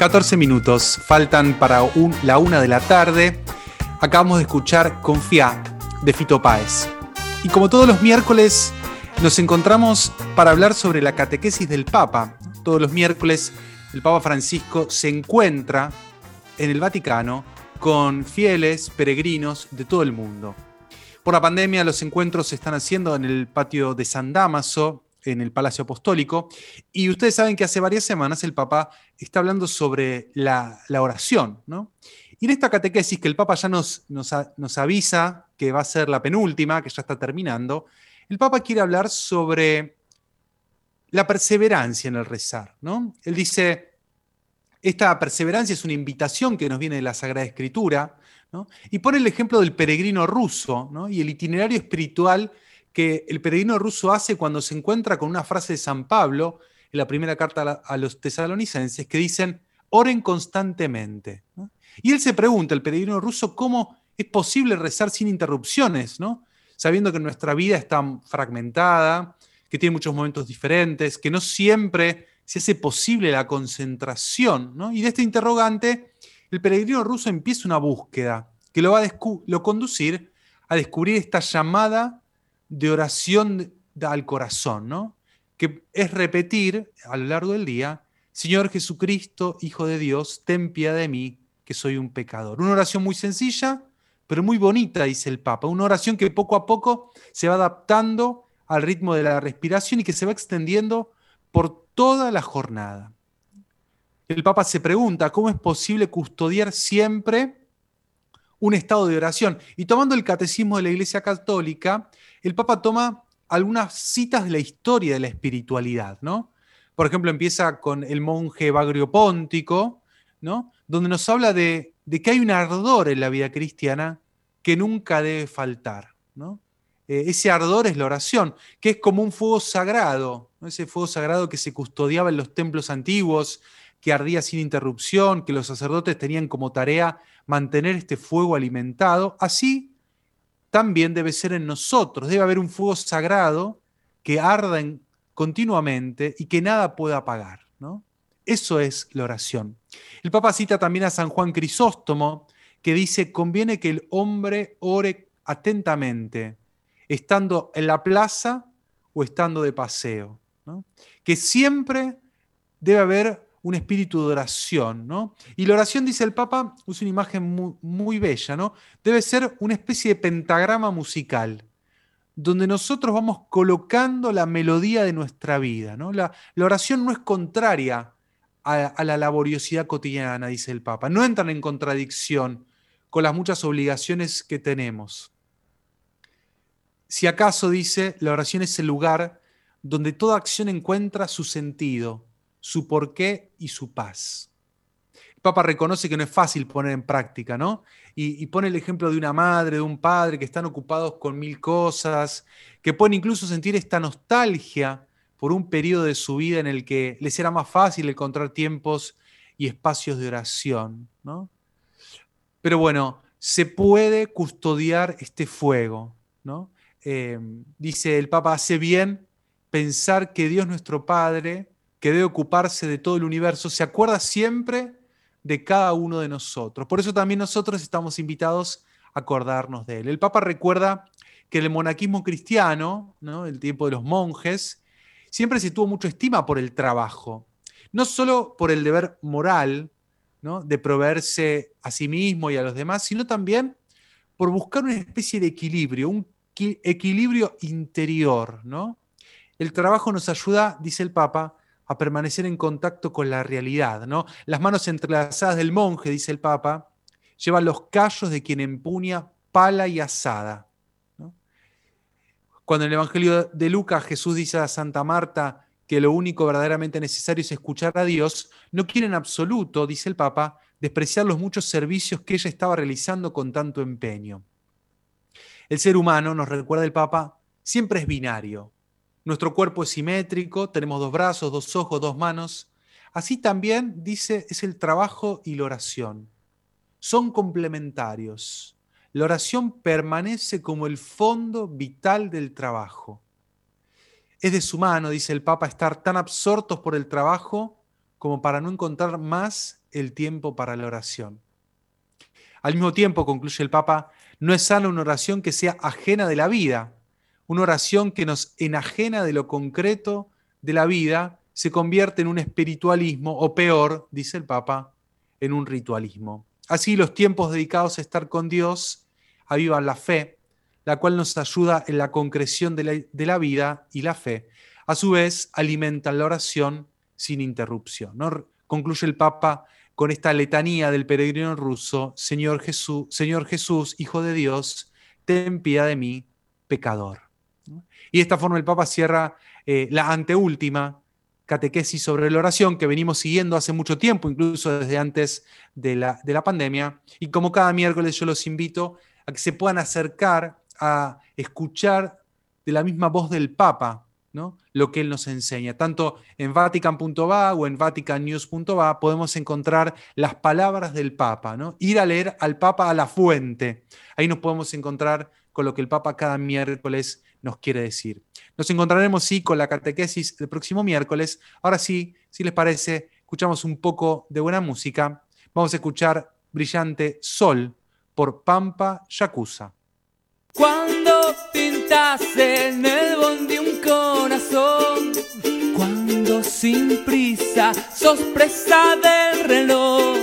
14 minutos, faltan para la una de la tarde. Acabamos de escuchar Confía de Fito Páez. Y como todos los miércoles, nos encontramos para hablar sobre la catequesis del Papa. Todos los miércoles, el Papa Francisco se encuentra en el Vaticano con fieles peregrinos de todo el mundo. Por la pandemia, los encuentros se están haciendo en el patio de San Damaso, en el Palacio Apostólico. Y ustedes saben que hace varias semanas el Papa está hablando sobre la, oración, ¿no? Y en esta catequesis que el Papa ya nos, nos, avisa que va a ser la penúltima, que ya está terminando, el Papa quiere hablar sobre la perseverancia en el rezar, ¿no? Él dice, esta perseverancia es una invitación que nos viene de la Sagrada Escritura, ¿no? Y pone el ejemplo del peregrino ruso, ¿no? Y el itinerario espiritual que el peregrino ruso hace cuando se encuentra con una frase de San Pablo en la primera carta a los tesalonicenses que dicen, oren constantemente. Y él se pregunta, el peregrino ruso, cómo es posible rezar sin interrupciones, ¿no? sabiendo que nuestra vida está fragmentada, que tiene muchos momentos diferentes, que no siempre se hace posible la concentración. Y de este interrogante, el peregrino ruso empieza una búsqueda que lo va a lo conducir a descubrir esta llamada de oración al corazón, ¿no? Que es repetir a lo largo del día, Señor Jesucristo, Hijo de Dios, ten piedad de mí, que soy un pecador. Una oración muy sencilla, pero muy bonita, dice el Papa. Una oración que poco a poco se va adaptando al ritmo de la respiración y que se va extendiendo por toda la jornada. El Papa se pregunta, ¿cómo es posible custodiar siempre un estado de oración. Y tomando el catecismo de la Iglesia Católica, el Papa toma algunas citas de la historia de la espiritualidad, ¿no? Por ejemplo, empieza con el monje Bagrio Póntico, ¿no? Donde nos habla de, que hay un ardor en la vida cristiana que nunca debe faltar, ¿no? Eh, ese ardor es la oración, que es como un fuego sagrado, ese fuego sagrado que se custodiaba en los templos antiguos, que ardía sin interrupción, que los sacerdotes tenían como tarea mantener este fuego alimentado, así también debe ser en nosotros. Debe haber un fuego sagrado que arda continuamente y que nada pueda apagar. ¿no? Eso es la oración. El Papa cita también a San Juan Crisóstomo, que dice, conviene que el hombre ore atentamente, estando en la plaza o estando de paseo. Que siempre debe haber un espíritu de oración, ¿no? Y la oración, dice el Papa, usa una imagen muy, bella, ¿no? Debe ser una especie de pentagrama musical, donde nosotros vamos colocando la melodía de nuestra vida, ¿no? La, oración no es contraria a, a, la laboriosidad cotidiana, dice el Papa, no entran en contradicción con las muchas obligaciones que tenemos. Si acaso, dice, la oración es el lugar donde toda acción encuentra su sentido, su porqué y su paz. El Papa reconoce que no es fácil poner en práctica, ¿no? Y, pone el ejemplo de una madre, de un padre que están ocupados con mil cosas, que pueden incluso sentir esta nostalgia por un periodo de su vida en el que les era más fácil encontrar tiempos y espacios de oración, ¿no? Pero bueno, se puede custodiar este fuego, ¿no? Eh, dice el Papa, hace bien pensar que Dios nuestro Padre que debe ocuparse de todo el universo, se acuerda siempre de cada uno de nosotros. Por eso también nosotros estamos invitados a acordarnos de él. El Papa recuerda que el monaquismo cristiano, ¿no? el tiempo de los monjes, siempre se tuvo mucha estima por el trabajo, no solo por el deber moral ¿no? de proveerse a sí mismo y a los demás, sino también por buscar una especie de equilibrio, un equilibrio interior. ¿no? El trabajo nos ayuda, dice el Papa, a permanecer en contacto con la realidad. ¿no? Las manos entrelazadas del monje, dice el Papa, llevan los callos de quien empuña pala y asada. Cuando en el Evangelio de Lucas Jesús dice a Santa Marta que lo único verdaderamente necesario es escuchar a Dios, no quiere en absoluto, dice el Papa, despreciar los muchos servicios que ella estaba realizando con tanto empeño. El ser humano, nos recuerda el Papa, siempre es binario. Nuestro cuerpo es simétrico, tenemos dos brazos, dos ojos, dos manos. Así también, dice, es el trabajo y la oración. Son complementarios. La oración permanece como el fondo vital del trabajo. Es de su mano, dice el Papa, estar tan absortos por el trabajo como para no encontrar más el tiempo para la oración. Al mismo tiempo, concluye el Papa, no es sana una oración que sea ajena de la vida, una oración que nos enajena de lo concreto de la vida, se convierte en un espiritualismo o peor, dice el Papa, en un ritualismo. Así los tiempos dedicados a estar con Dios avivan la fe, la cual nos ayuda en la concreción de la, vida y la fe. A su vez, alimenta la oración sin interrupción. Concluye el Papa con esta letanía del peregrino ruso, Señor Jesús, Señor Jesús, Hijo de Dios, ten piedad de mí, pecador. Y de esta forma el Papa cierra eh, la anteúltima catequesis sobre la oración que venimos siguiendo hace mucho tiempo, incluso desde antes de la, de la pandemia. Y como cada miércoles yo los invito a que se puedan acercar a escuchar de la misma voz del Papa ¿no? lo que él nos enseña. Tanto en vatican.va o en vaticannews.va podemos encontrar las palabras del Papa, ¿no? ir a leer al Papa a la fuente. Ahí nos podemos encontrar con lo que el Papa cada miércoles nos quiere decir. Nos encontraremos, sí, con la catequesis el próximo miércoles. Ahora sí, si les parece, escuchamos un poco de buena música. Vamos a escuchar Brillante Sol por Pampa Yakuza. Cuando pintas en el bondi un corazón, cuando sin prisa sos presa del reloj,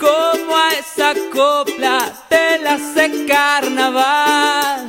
como a esa copla te la hace carnaval